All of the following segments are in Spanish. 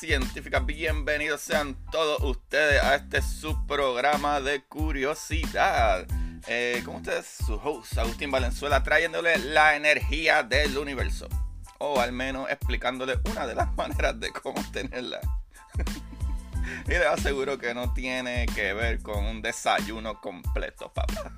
Científica, bienvenidos sean todos ustedes a este subprograma de curiosidad. Eh, con ustedes, su host Agustín Valenzuela, trayéndole la energía del universo. O al menos explicándole una de las maneras de cómo tenerla. y les aseguro que no tiene que ver con un desayuno completo, papá.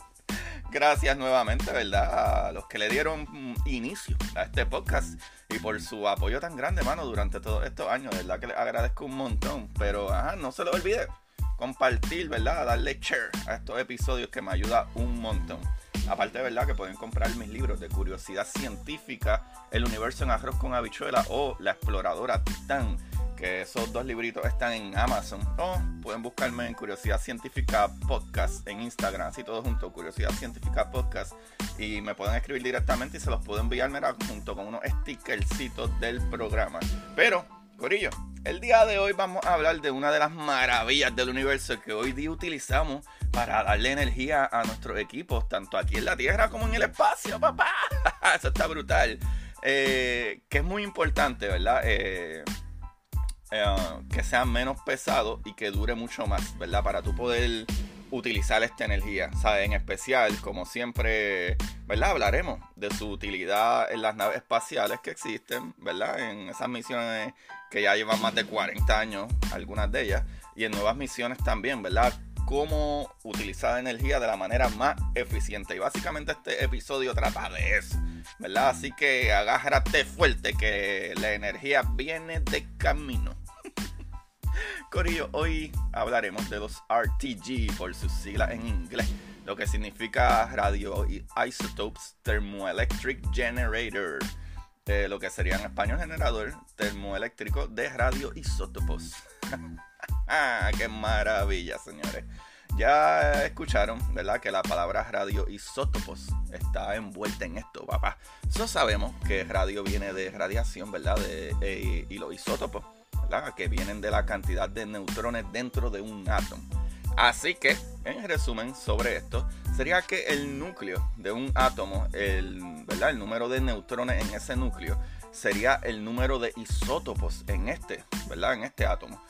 Gracias nuevamente, ¿verdad? A los que le dieron inicio a este podcast y por su apoyo tan grande, mano, durante todos estos años, ¿verdad? Que les agradezco un montón. Pero, ajá, no se lo olvide compartir, ¿verdad? Darle share a estos episodios que me ayuda un montón. Aparte, ¿verdad? Que pueden comprar mis libros de curiosidad científica, El universo en arroz con habichuela o La exploradora Titán que esos dos libritos están en Amazon. O pueden buscarme en Curiosidad Científica Podcast en Instagram, así todo junto, Curiosidad Científica Podcast. Y me pueden escribir directamente y se los puedo enviar junto con unos stickercitos del programa. Pero, Corillo, el día de hoy vamos a hablar de una de las maravillas del universo que hoy día utilizamos para darle energía a nuestros equipos, tanto aquí en la Tierra como en el espacio, papá. Eso está brutal. Eh, que es muy importante, ¿verdad? Eh, eh, que sea menos pesado y que dure mucho más, ¿verdad? Para tú poder utilizar esta energía, ¿sabes? En especial, como siempre, ¿verdad? Hablaremos de su utilidad en las naves espaciales que existen, ¿verdad? En esas misiones que ya llevan más de 40 años, algunas de ellas, y en nuevas misiones también, ¿verdad? Cómo utilizar energía de la manera más eficiente. Y básicamente este episodio trata de eso, ¿verdad? Así que agárrate fuerte que la energía viene de camino. Hoy hablaremos de los RTG por sus siglas en inglés, lo que significa Radio Isotopes Thermoelectric Generator, eh, lo que sería en español generador termoeléctrico de radioisótopos. ¡Qué maravilla, señores! Ya escucharon, ¿verdad? Que la palabra radioisótopos está envuelta en esto, papá. Eso sabemos que radio viene de radiación, ¿verdad? De, eh, y los isótopos que vienen de la cantidad de neutrones dentro de un átomo. Así que, en resumen sobre esto, sería que el núcleo de un átomo, el, ¿verdad? el número de neutrones en ese núcleo, sería el número de isótopos en este, ¿verdad? En este átomo.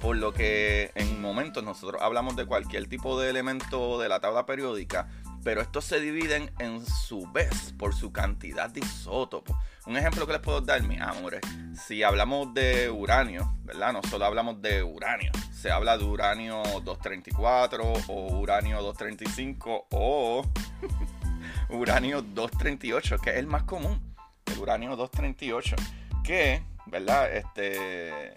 Por lo que en momentos nosotros hablamos de cualquier tipo de elemento de la tabla periódica, pero estos se dividen en su vez por su cantidad de isótopos. Un ejemplo que les puedo dar, mis amores, si hablamos de uranio, ¿verdad? No solo hablamos de uranio, se habla de uranio 234 o uranio 235 o uranio 238, que es el más común, el uranio 238, que, ¿verdad? Este,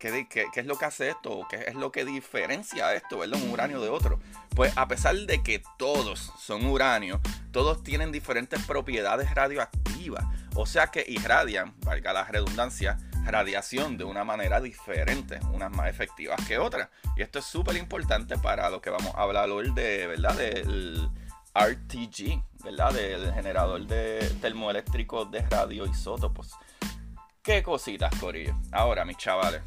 ¿Qué, es lo que hace esto? ¿Qué es lo que diferencia esto, ¿verdad? Un uranio de otro. Pues a pesar de que todos son uranio, todos tienen diferentes propiedades radioactivas. O sea que irradian, valga la redundancia, radiación de una manera diferente, unas más efectivas que otras. Y esto es súper importante para lo que vamos a hablar hoy de, ¿verdad? Del RTG, ¿verdad? Del generador de termoeléctrico de radioisótopos. Qué cositas, Corillo. Ahora, mis chavales,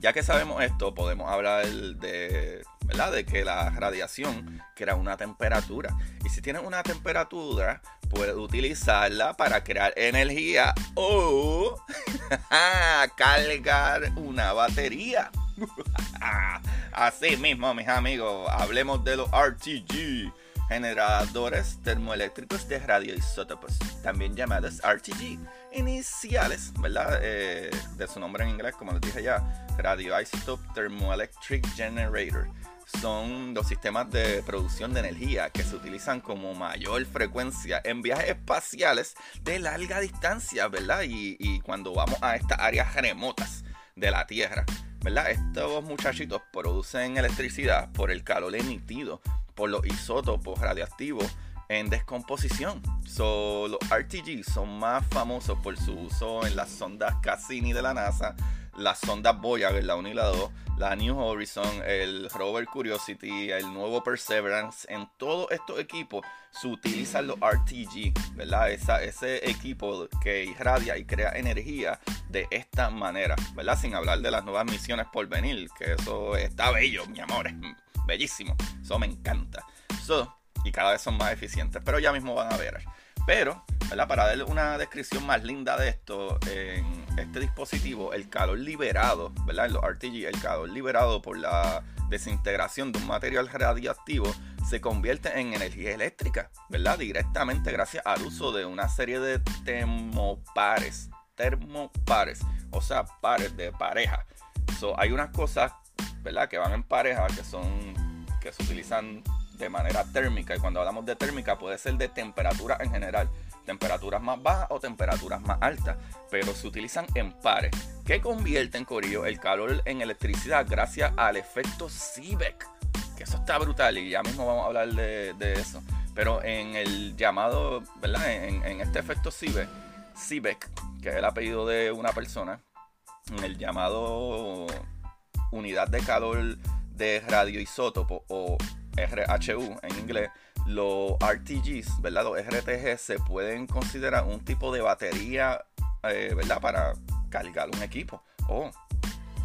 ya que sabemos esto, podemos hablar de, ¿verdad? de que la radiación crea una temperatura. Y si tienes una temperatura, puedes utilizarla para crear energía o cargar una batería. Así mismo, mis amigos, hablemos de los RTG, generadores termoeléctricos de radioisótopos, también llamados RTG iniciales, ¿verdad? Eh, de su nombre en inglés, como les dije ya, Radioisotope Thermoelectric Generator. Son los sistemas de producción de energía que se utilizan como mayor frecuencia en viajes espaciales de larga distancia, ¿verdad? Y, y cuando vamos a estas áreas remotas de la Tierra, ¿verdad? Estos muchachitos producen electricidad por el calor emitido por los isótopos radioactivos en descomposición. So, los RTG son más famosos por su uso en las sondas Cassini de la NASA, las sondas Voyager, la 1 y la 2, la New Horizon, el rover Curiosity, el nuevo Perseverance. En todos estos equipos se utilizan los RTG, ¿verdad? ese equipo que irradia y crea energía de esta manera, ¿verdad? Sin hablar de las nuevas misiones por venir, que eso está bello, mi amor, bellísimo. Eso me encanta. So, y cada vez son más eficientes, pero ya mismo van a ver. Pero, ¿verdad? para darle una descripción más linda de esto, en este dispositivo, el calor liberado, ¿verdad? en los RTG, el calor liberado por la desintegración de un material radioactivo se convierte en energía eléctrica, ¿verdad? Directamente gracias al uso de una serie de termopares, termopares, o sea, pares de pareja. Hay unas cosas, ¿verdad? Que van en pareja, que son, que se utilizan de manera térmica. Y cuando hablamos de térmica puede ser de temperatura en general. Temperaturas más bajas o temperaturas más altas. Pero se utilizan en pares. Que convierten, Corillo, el calor en electricidad gracias al efecto Seebeck. Que eso está brutal y ya mismo vamos a hablar de, eso. Pero en el llamado, ¿verdad? En, este efecto Seebeck, que es el apellido de una persona, en el llamado unidad de calor de radioisótopo o RHU en inglés, los RTGs, ¿verdad? Los RTG se pueden considerar un tipo de batería, eh, ¿verdad? Para cargar un equipo o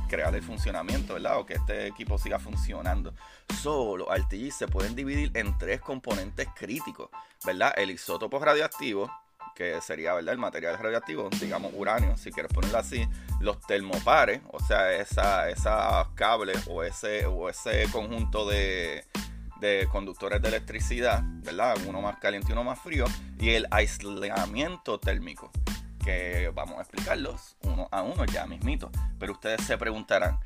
crear el funcionamiento, ¿verdad? O que este equipo siga funcionando. Solo RTGs se pueden dividir en tres componentes críticos, ¿verdad? El isótopo radioactivo, que sería ¿verdad? el material radioactivo, digamos uranio, si quieres ponerlo así, los termopares, o sea, esa, esas cables o ese, o ese conjunto de, conductores de electricidad, ¿verdad? Uno más caliente y uno más frío, y el aislamiento térmico, que vamos a explicarlos uno a uno ya mismito. Pero ustedes se preguntarán,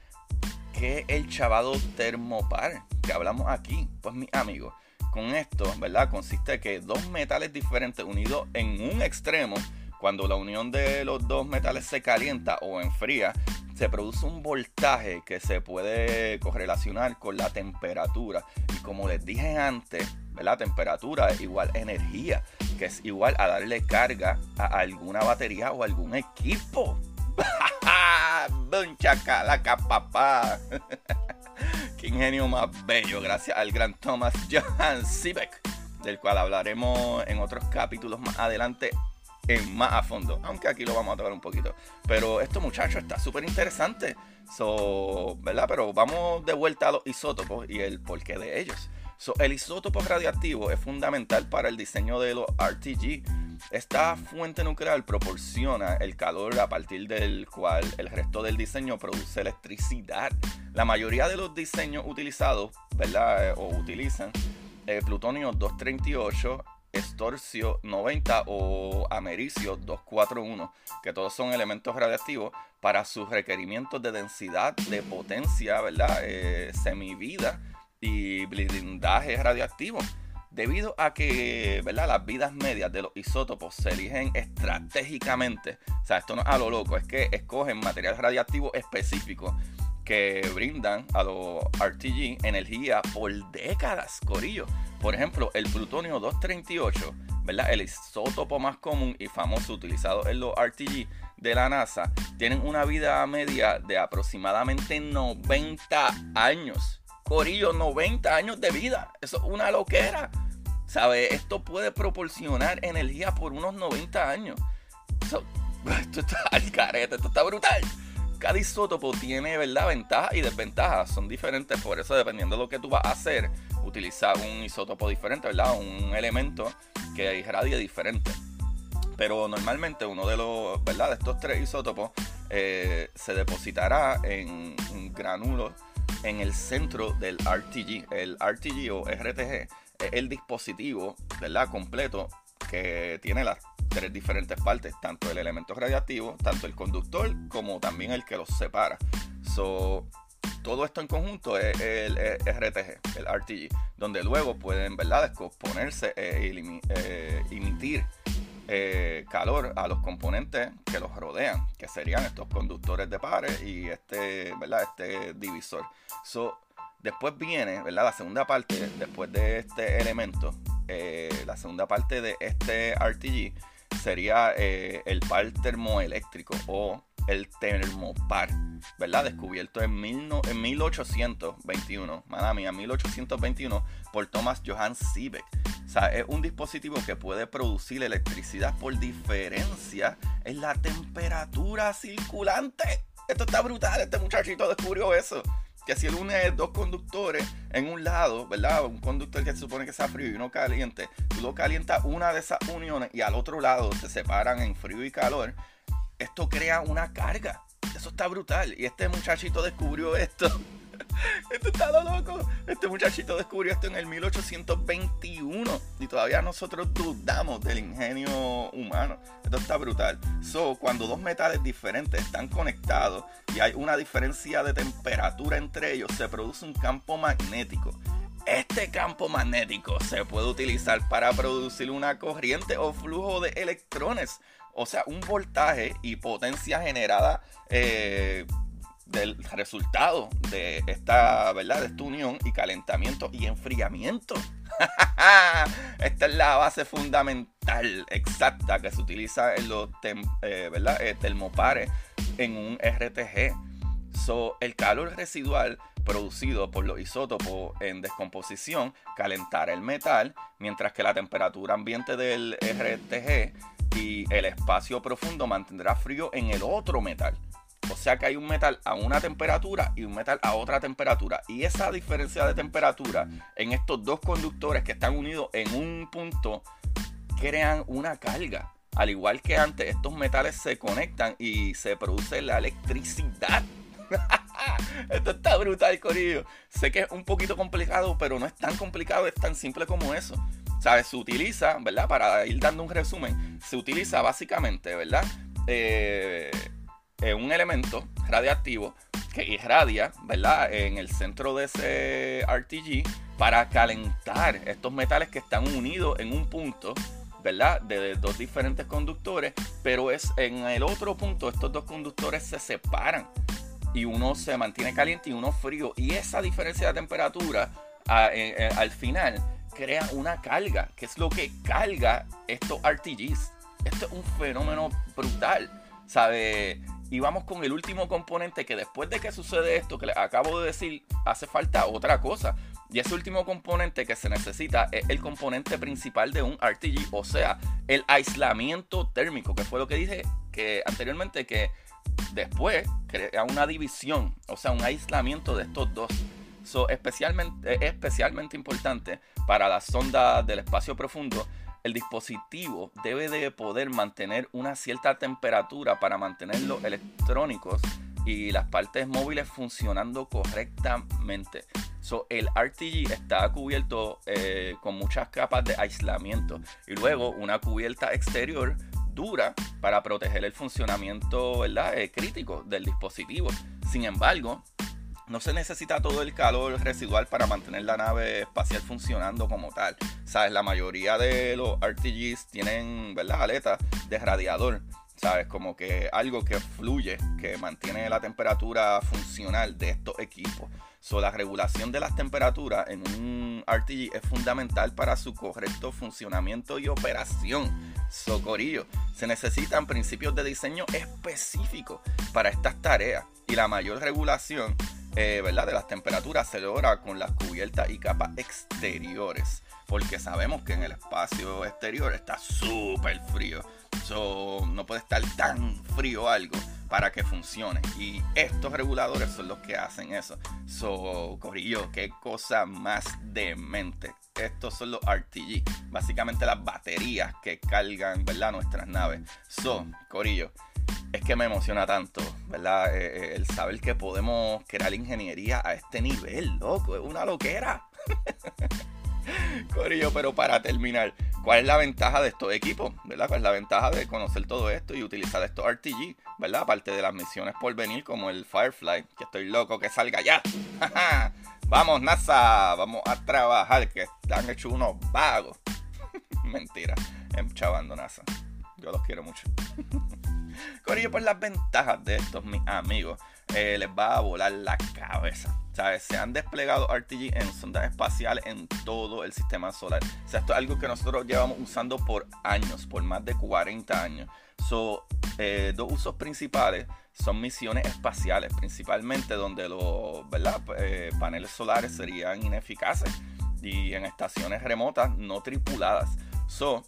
¿qué es el chavado termopar que hablamos aquí? Pues mi amigo, con esto, ¿verdad? Consiste que dos metales diferentes unidos en un extremo, cuando la unión de los dos metales se calienta o enfría, se produce un voltaje que se puede correlacionar con la temperatura. Y como les dije antes, la temperatura es igual energía, que es igual a darle carga a alguna batería o algún equipo. chacalaca, papá! ¡Qué ingenio más bello! Gracias al gran Thomas Johann Siebeck, del cual hablaremos en otros capítulos más adelante más a fondo. Aunque aquí lo vamos a tocar un poquito. Pero esto, muchachos, está súper interesante. So, ¿verdad? Pero vamos de vuelta a los isótopos y el porqué de ellos. So, el isótopo radiactivo es fundamental para el diseño de los RTG. Esta fuente nuclear proporciona el calor a partir del cual el resto del diseño produce electricidad. La mayoría de los diseños utilizados, ¿verdad? O utilizan eh, plutonio 238 estorcio 90 o americio 241, que todos son elementos radiactivos para sus requerimientos de densidad, de potencia, ¿verdad? Eh, semivida y blindaje radioactivo. Debido a que ¿verdad? las vidas medias de los isótopos se eligen estratégicamente, o sea, esto no es a lo loco, es que escogen material radiactivo específico que brindan a los RTG energía por décadas, corillo. Por ejemplo, el plutonio 238, ¿verdad? El isótopo más común y famoso utilizado en los RTG de la NASA, tienen una vida media de aproximadamente 90 años. Corillo, 90 años de vida. Eso es una loquera. ¿Sabe? Esto puede proporcionar energía por unos 90 años. esto está al carete, esto está brutal cada isótopo tiene, ¿verdad? Ventajas y desventajas. Son diferentes, por eso dependiendo de lo que tú vas a hacer, utilizar un isótopo diferente, ¿verdad? Un elemento que irradie diferente. Pero normalmente uno de los, ¿verdad? De estos tres isótopos eh, se depositará en un granulo en el centro del RTG. El RTG o RTG es el dispositivo, ¿verdad? Completo que tiene las tres diferentes partes, tanto el elemento radiactivo, tanto el conductor, como también el que los separa. So, todo esto en conjunto es el, RTG, el RTG, donde luego pueden, ¿verdad?, descomponerse e emitir eh, calor a los componentes que los rodean, que serían estos conductores de pares y este, ¿verdad? este divisor. So, después viene ¿verdad? la segunda parte, después de este elemento, la segunda parte de este RTG sería el par termoeléctrico o el termopar, ¿verdad? Descubierto en, en 1821, mala mía, 1821 por Thomas Johann Siebeck. O sea, es un dispositivo que puede producir electricidad por diferencia en la temperatura circulante. Esto está brutal, este muchachito descubrió eso. Que si él une dos conductores en un lado, ¿verdad? Un conductor que se supone que sea frío y uno caliente, tú lo calientas una de esas uniones y al otro lado se separan en frío y calor esto crea una carga. Eso está brutal. Y este muchachito descubrió esto. Esto está loco. Este muchachito descubrió esto en el 1821 y todavía nosotros dudamos del ingenio humano. Esto está brutal. So, cuando dos metales diferentes están conectados y hay una diferencia de temperatura entre ellos, se produce un campo magnético. Este campo magnético se puede utilizar para producir una corriente o flujo de electrones o sea, un voltaje y potencia generada eh, del resultado de esta, ¿verdad? De esta unión y calentamiento y enfriamiento. esta es la base fundamental exacta que se utiliza en los eh, ¿verdad? Eh, termopares en un RTG. So, el calor residual producido por los isótopos en descomposición calentará el metal, mientras que la temperatura ambiente del RTG y el espacio profundo mantendrá frío en el otro metal. O sea que hay un metal a una temperatura y un metal a otra temperatura. Y esa diferencia de temperatura en estos dos conductores que están unidos en un punto crean una carga. Al igual que antes, estos metales se conectan y se produce la electricidad. Esto está brutal, Corillo. Sé que es un poquito complicado, pero no es tan complicado, es tan simple como eso. ¿sabes? Se utiliza, ¿verdad? Para ir dando un resumen, se utiliza básicamente, ¿verdad? Eh, un elemento radiactivo que irradia, ¿verdad? En el centro de ese RTG para calentar estos metales que están unidos en un punto, ¿verdad? De dos diferentes conductores, pero es en el otro punto estos dos conductores se separan y uno se mantiene caliente y uno frío y esa diferencia de temperatura al final crea una carga, que es lo que carga estos RTGs. Esto es un fenómeno brutal, ¿sabe? Y vamos con el último componente que después de que sucede esto que les acabo de decir, hace falta otra cosa. Y ese último componente que se necesita es el componente principal de un RTG, o sea, el aislamiento térmico, que fue lo que dije que anteriormente, que después crea una división, o sea, un aislamiento de estos dos especialmente, es especialmente importante para las sondas del espacio profundo. El dispositivo debe de poder mantener una cierta temperatura para mantener los electrónicos y las partes móviles funcionando correctamente. So, el RTG está cubierto eh, con muchas capas de aislamiento y luego una cubierta exterior dura para proteger el funcionamiento. Eh, crítico del dispositivo. Sin embargo, no se necesita todo el calor residual para mantener la nave espacial funcionando como tal. ¿Sabes? La mayoría de los RTGs tienen, ¿verdad? Aletas de radiador. ¿Sabes? Como que algo que fluye, que mantiene la temperatura funcional de estos equipos. So, la regulación de las temperaturas en un RTG es fundamental para su correcto funcionamiento y operación. Socorillo, se necesitan principios de diseño específicos para estas tareas y la mayor regulación eh, de las temperaturas se logra con las cubiertas y capas exteriores. Porque sabemos que en el espacio exterior está súper frío. So, no puede estar tan frío algo para que funcione. Y estos reguladores son los que hacen eso. So, Corillo, qué cosa más demente. Estos son los RTG, básicamente las baterías que cargan, ¿verdad? Nuestras naves. So, Corillo, es que me emociona tanto, ¿verdad? Eh, eh, el saber que podemos crear ingeniería a este nivel, loco, es una loquera. Corillo, pero para terminar, ¿Cuál es la ventaja de estos equipos? ¿Verdad? ¿Cuál es la ventaja de conocer todo esto y utilizar estos RTG? ¿Verdad? Aparte de las misiones por venir como el Firefly, que estoy loco que salga ya. vamos NASA, vamos a trabajar, que están hechos unos vagos. Mentira, chavando NASA. Yo los quiero mucho. Corillo, por las ventajas de estos, mis amigos, eh, les va a volar la cabeza. ¿Sabes? Se han desplegado RTG en sondas espaciales en todo el sistema solar. O sea, esto es algo que nosotros llevamos usando por años, por más de 40 años. So, eh, dos usos principales son misiones espaciales, principalmente donde los ¿verdad? Eh, paneles solares serían ineficaces y en estaciones remotas no tripuladas. So,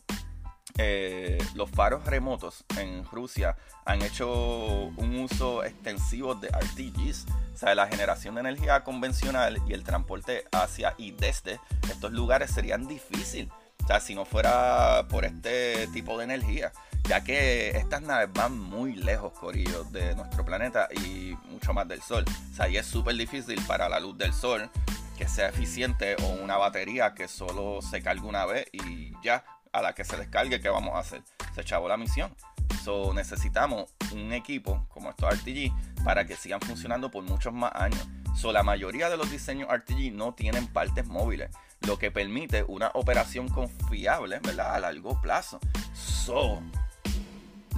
eh, los faros remotos en Rusia han hecho un uso extensivo de RTGs, o sea, la generación de energía convencional y el transporte hacia y desde estos lugares serían difícil, o sea, si no fuera por este tipo de energía, ya que estas naves van muy lejos, Corillo, de nuestro planeta y mucho más del Sol, o sea, y es súper difícil para la luz del Sol que sea eficiente o una batería que solo se cargue una vez y ya a la que se descargue, ¿qué vamos a hacer? Se echó la misión. So, necesitamos un equipo como estos RTG para que sigan funcionando por muchos más años. So, la mayoría de los diseños RTG no tienen partes móviles, lo que permite una operación confiable ¿verdad? a largo plazo. So,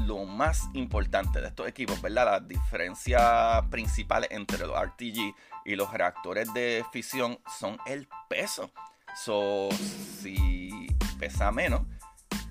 lo más importante de estos equipos, ¿verdad? Las diferencias principales entre los RTG y los reactores de fisión son el peso. So, si pesa menos,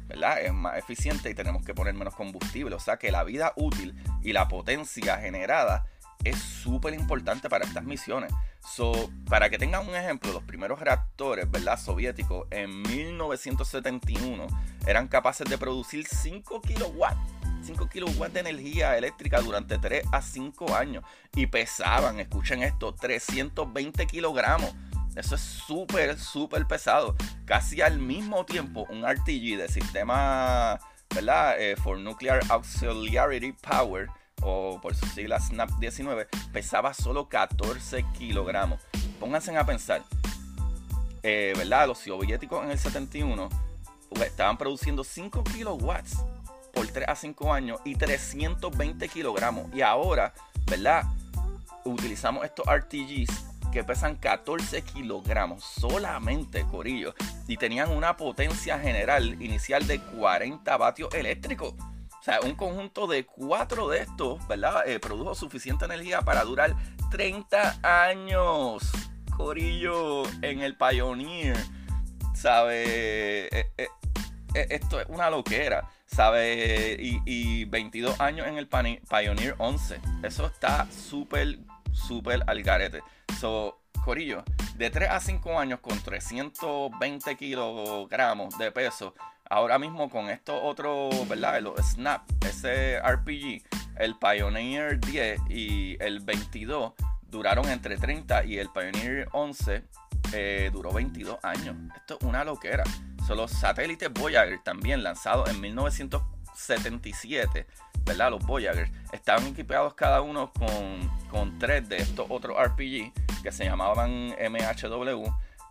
¿verdad? Es más eficiente y tenemos que poner menos combustible. O sea que la vida útil y la potencia generada es súper importante para estas misiones. So, para que tengan un ejemplo, los primeros reactores, ¿verdad? Soviéticos en 1971 eran capaces de producir 5 kilowatts. 5 kilowatts de energía eléctrica durante 3 a 5 años y pesaban, escuchen esto, 320 kilogramos. Eso es súper, súper pesado. Casi al mismo tiempo, un RTG de sistema, ¿verdad? Eh, for Nuclear Auxiliary Power, o por su sigla SNAP 19, pesaba solo 14 kilogramos. Pónganse a pensar, eh, ¿verdad? Los soviéticos en el 71 pues, estaban produciendo 5 kilowatts por 3 a 5 años y 320 kilogramos. Y ahora, ¿verdad? Utilizamos estos RTGs que pesan 14 kilogramos solamente, Corillo, y tenían una potencia general inicial de 40 vatios eléctricos. O sea, un conjunto de cuatro de estos, ¿verdad? Eh, produjo suficiente energía para durar 30 años. Corillo en el Pioneer. ¿Sabe? Eh, eh, esto es una loquera. ¿Sabe? Y, y 22 años en el Pioneer 11. Eso está súper, súper al garete. So, Corillo, de 3 a 5 años con 320 kilogramos de peso, ahora mismo con estos otros, ¿verdad? Los Snap, ese RPG, el Pioneer 10 y el 22 duraron entre 30 y el Pioneer 11 eh, duró 22 años. Esto es una loquera. Son los satélites Voyager también lanzados en 1977 ¿verdad? Los Voyagers, estaban equipados cada uno con, con tres de estos otros RPG que se llamaban MHW,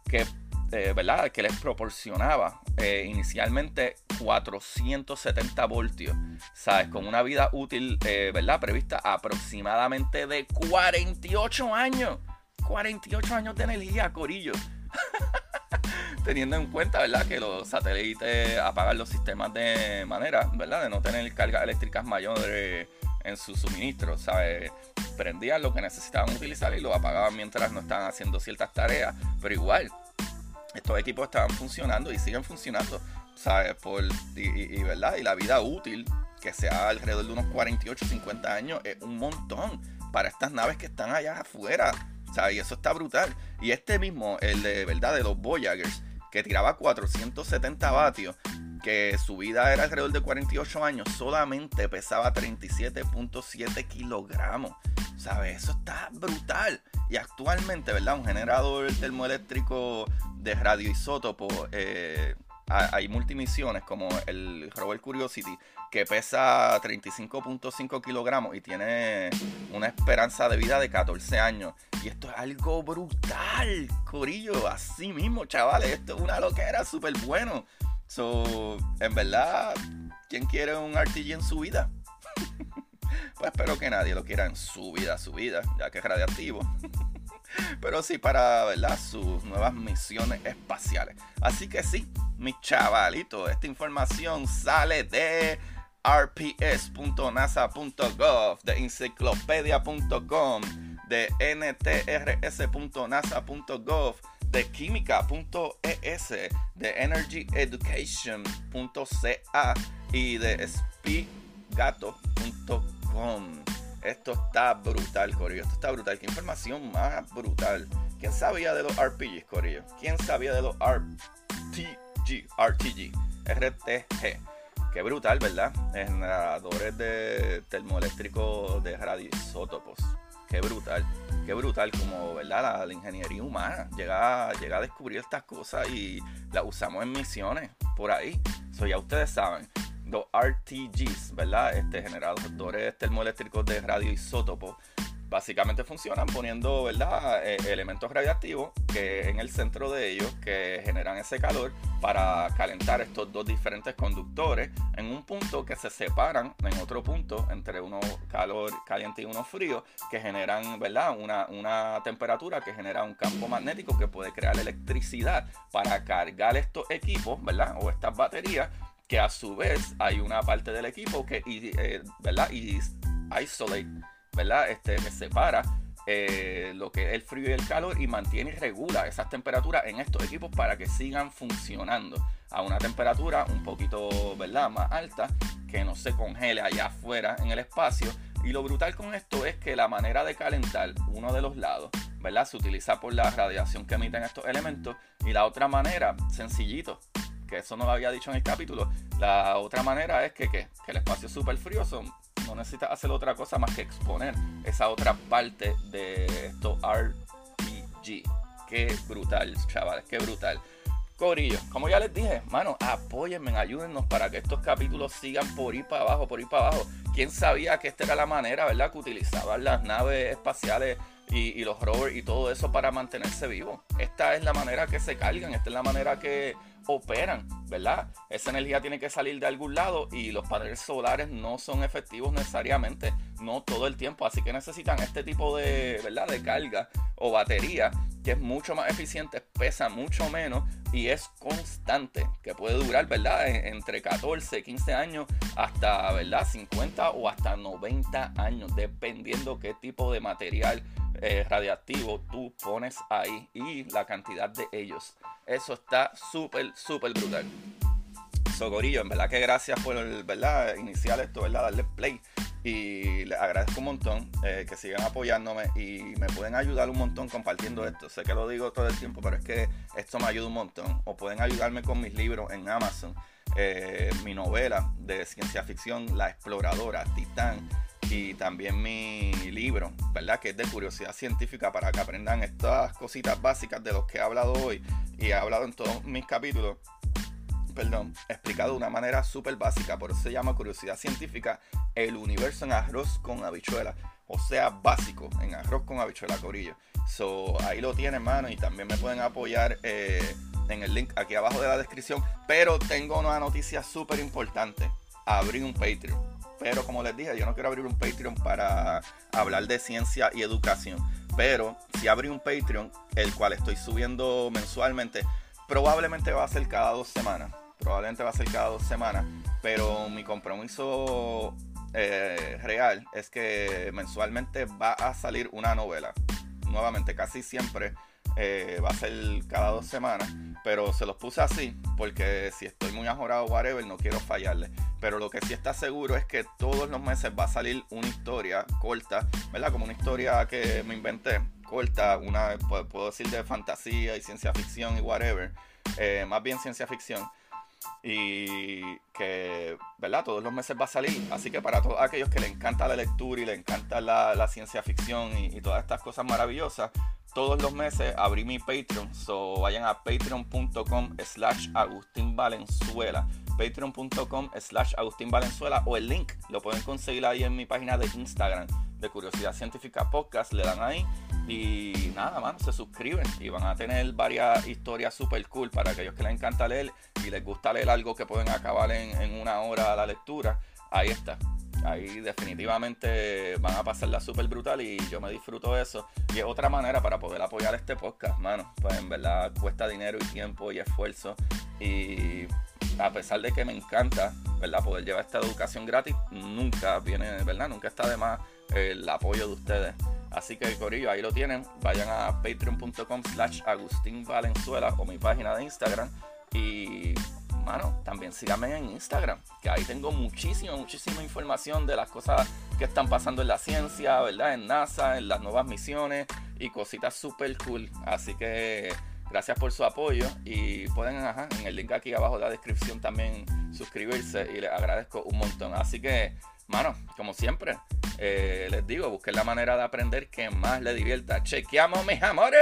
que, eh, ¿verdad? que les proporcionaba eh, inicialmente 470 voltios, ¿sabes? Con una vida útil, eh, ¿verdad? Prevista aproximadamente de 48 años. 48 años de energía, Corillo. teniendo en cuenta, ¿verdad? Que los satélites apagan los sistemas de manera, ¿verdad? De no tener cargas eléctricas mayores en su suministro, ¿sabes? Prendían lo que necesitaban utilizar y lo apagaban mientras no estaban haciendo ciertas tareas, pero igual, estos equipos estaban funcionando y siguen funcionando, ¿sabes? Por, y, ¿verdad? Y la vida útil, que sea alrededor de unos 48, 50 años, es un montón para estas naves que están allá afuera. ¿sabes? Y eso está brutal. Y este mismo, el de verdad de los Voyagers, que tiraba 470 vatios, que su vida era alrededor de 48 años, solamente pesaba 37.7 kilogramos. ¿Sabes? Eso está brutal. Y actualmente, ¿verdad? Un generador termoeléctrico de radioisótopo, eh, hay multimisiones como el Rover Curiosity que pesa 35.5 kilogramos y tiene una esperanza de vida de 14 años. Y esto es algo brutal, Corillo. Así mismo, chavales. Esto es una loquera súper bueno. So, en verdad, ¿quién quiere un RPG en su vida? pues espero que nadie lo quiera en su vida, su vida, ya que es radiactivo. Pero sí para, ¿verdad? Sus nuevas misiones espaciales. Así que sí, mi chavalito, esta información sale de rps.nasa.gov, de enciclopedia.com, de ntrs.nasa.gov, de química.es, de energyeducation.ca y de spigato.com. Esto está brutal, Corillo. Esto está brutal. Qué información más brutal. ¿Quién sabía de los RPGs, Corillo? ¿Quién sabía de los RTG? RTG. RTG. Qué brutal, ¿verdad? Generadores de termoeléctricos de radioisótopos. Qué brutal. Qué brutal como, ¿verdad? La, ingeniería humana llega, llega a descubrir estas cosas y las usamos en misiones por ahí. Eso ya ustedes saben los RTGs, ¿verdad? Este, generadores termoeléctricos de radioisótopos, básicamente funcionan poniendo, ¿verdad? Eh, elementos radiactivos que en el centro de ellos que generan ese calor para calentar estos dos diferentes conductores en un punto que se separan en otro punto entre uno calor caliente y uno frío que generan, ¿verdad? Una, una temperatura que genera un campo magnético que puede crear electricidad para cargar estos equipos, ¿verdad? O estas baterías que a su vez hay una parte del equipo que, eh, ¿verdad? Y isolate, ¿verdad? Este, separa eh, lo que es el frío y el calor y mantiene y regula esas temperaturas en estos equipos para que sigan funcionando a una temperatura un poquito, ¿verdad? Más alta, que no se congele allá afuera en el espacio. Y lo brutal con esto es que la manera de calentar uno de los lados, ¿verdad? Se utiliza por la radiación que emiten estos elementos y la otra manera, sencillito, que eso no lo había dicho en el capítulo. La otra manera es que, que, el espacio es súper frío, no necesitas hacer otra cosa más que exponer esa otra parte de esto RPG. Qué brutal, chavales, qué brutal. Corillo, como ya les dije, mano, apóyenme, ayúdennos para que estos capítulos sigan por ir para abajo, por ir para abajo. ¿Quién sabía que esta era la manera, verdad, que utilizaban las naves espaciales y, y los rovers y todo eso para mantenerse vivos? Esta es la manera que se cargan, esta es la manera que operan, ¿verdad? Esa energía tiene que salir de algún lado y los paneles solares no son efectivos necesariamente, no todo el tiempo, así que necesitan este tipo de, ¿verdad? De carga o batería que es mucho más eficiente, pesa mucho menos y es constante, que puede durar, ¿verdad? Entre 14, 15 años hasta, ¿verdad? 50 o hasta 90 años, dependiendo qué tipo de material eh, radiactivo tú pones ahí y la cantidad de ellos. Eso está súper, súper brutal. Socorillo, en verdad que gracias por ¿verdad? iniciar esto, ¿verdad? Darle play. Y les agradezco un montón eh, que sigan apoyándome y me pueden ayudar un montón compartiendo esto. Sé que lo digo todo el tiempo, pero es que esto me ayuda un montón. O pueden ayudarme con mis libros en Amazon. Eh, mi novela de ciencia ficción, La Exploradora, Titán y también mi libro, ¿verdad? Que es de curiosidad científica para que aprendan estas cositas básicas de los que he hablado hoy y he hablado en todos mis capítulos. Perdón, explicado de una manera súper básica, por eso se llama curiosidad científica, el universo en arroz con habichuela, o sea, básico, en arroz con habichuela, corillo. So, ahí lo tienen, mano, y también me pueden apoyar eh, en el link aquí abajo de la descripción. Pero tengo una noticia súper importante, abrí un Patreon pero como les dije, yo no quiero abrir un Patreon para hablar de ciencia y educación. Pero si abrí un Patreon, el cual estoy subiendo mensualmente, probablemente va a ser cada dos semanas. Probablemente va a ser cada dos semanas. Pero mi compromiso eh, real es que mensualmente va a salir una novela. Nuevamente, casi siempre eh, va a ser cada dos semanas. Pero se los puse así porque si estoy muy ajorado, whatever, no quiero fallarle. Pero lo que sí está seguro es que todos los meses va a salir una historia corta, ¿verdad? Como una historia que me inventé, corta, una, puedo decir de fantasía y ciencia ficción y whatever. Eh, más bien ciencia ficción y que, ¿verdad? Todos los meses va a salir. Así que para todos aquellos que le encanta la lectura y le encanta la, ciencia ficción y, y, todas estas cosas maravillosas, todos los meses abrí mi Patreon. So vayan a patreon.com slash Agustín Valenzuela. Patreon.com slash Agustín Valenzuela o el link lo pueden conseguir ahí en mi página de Instagram. de Curiosidad Científica Podcast, le dan ahí y nada, mano, se suscriben y van a tener varias historias super cool para aquellos que les encanta leer y les gusta leer algo que pueden acabar en, en una hora la lectura. Ahí está. Ahí definitivamente van a pasarla súper brutal y yo me disfruto de eso. Y es otra manera para poder apoyar este podcast, mano. Pues en verdad cuesta dinero y tiempo y esfuerzo. Y a pesar de que me encanta, ¿verdad? Poder llevar esta educación gratis, nunca viene, ¿verdad? Nunca está de más el apoyo de ustedes. Así que, Corillo, ahí lo tienen. Vayan a patreon.com slash Agustín Valenzuela o mi página de Instagram. Y mano, también síganme en Instagram, que ahí tengo muchísima, muchísima información de las cosas que están pasando en la ciencia, ¿verdad? En NASA, en las nuevas misiones y cositas súper cool. Así que gracias por su apoyo y pueden, ajá, en el link aquí abajo de la descripción también suscribirse y les agradezco un montón. Así que, mano, como siempre, eh, les digo, busquen la manera de aprender que más les divierta. Chequeamos, mis amores.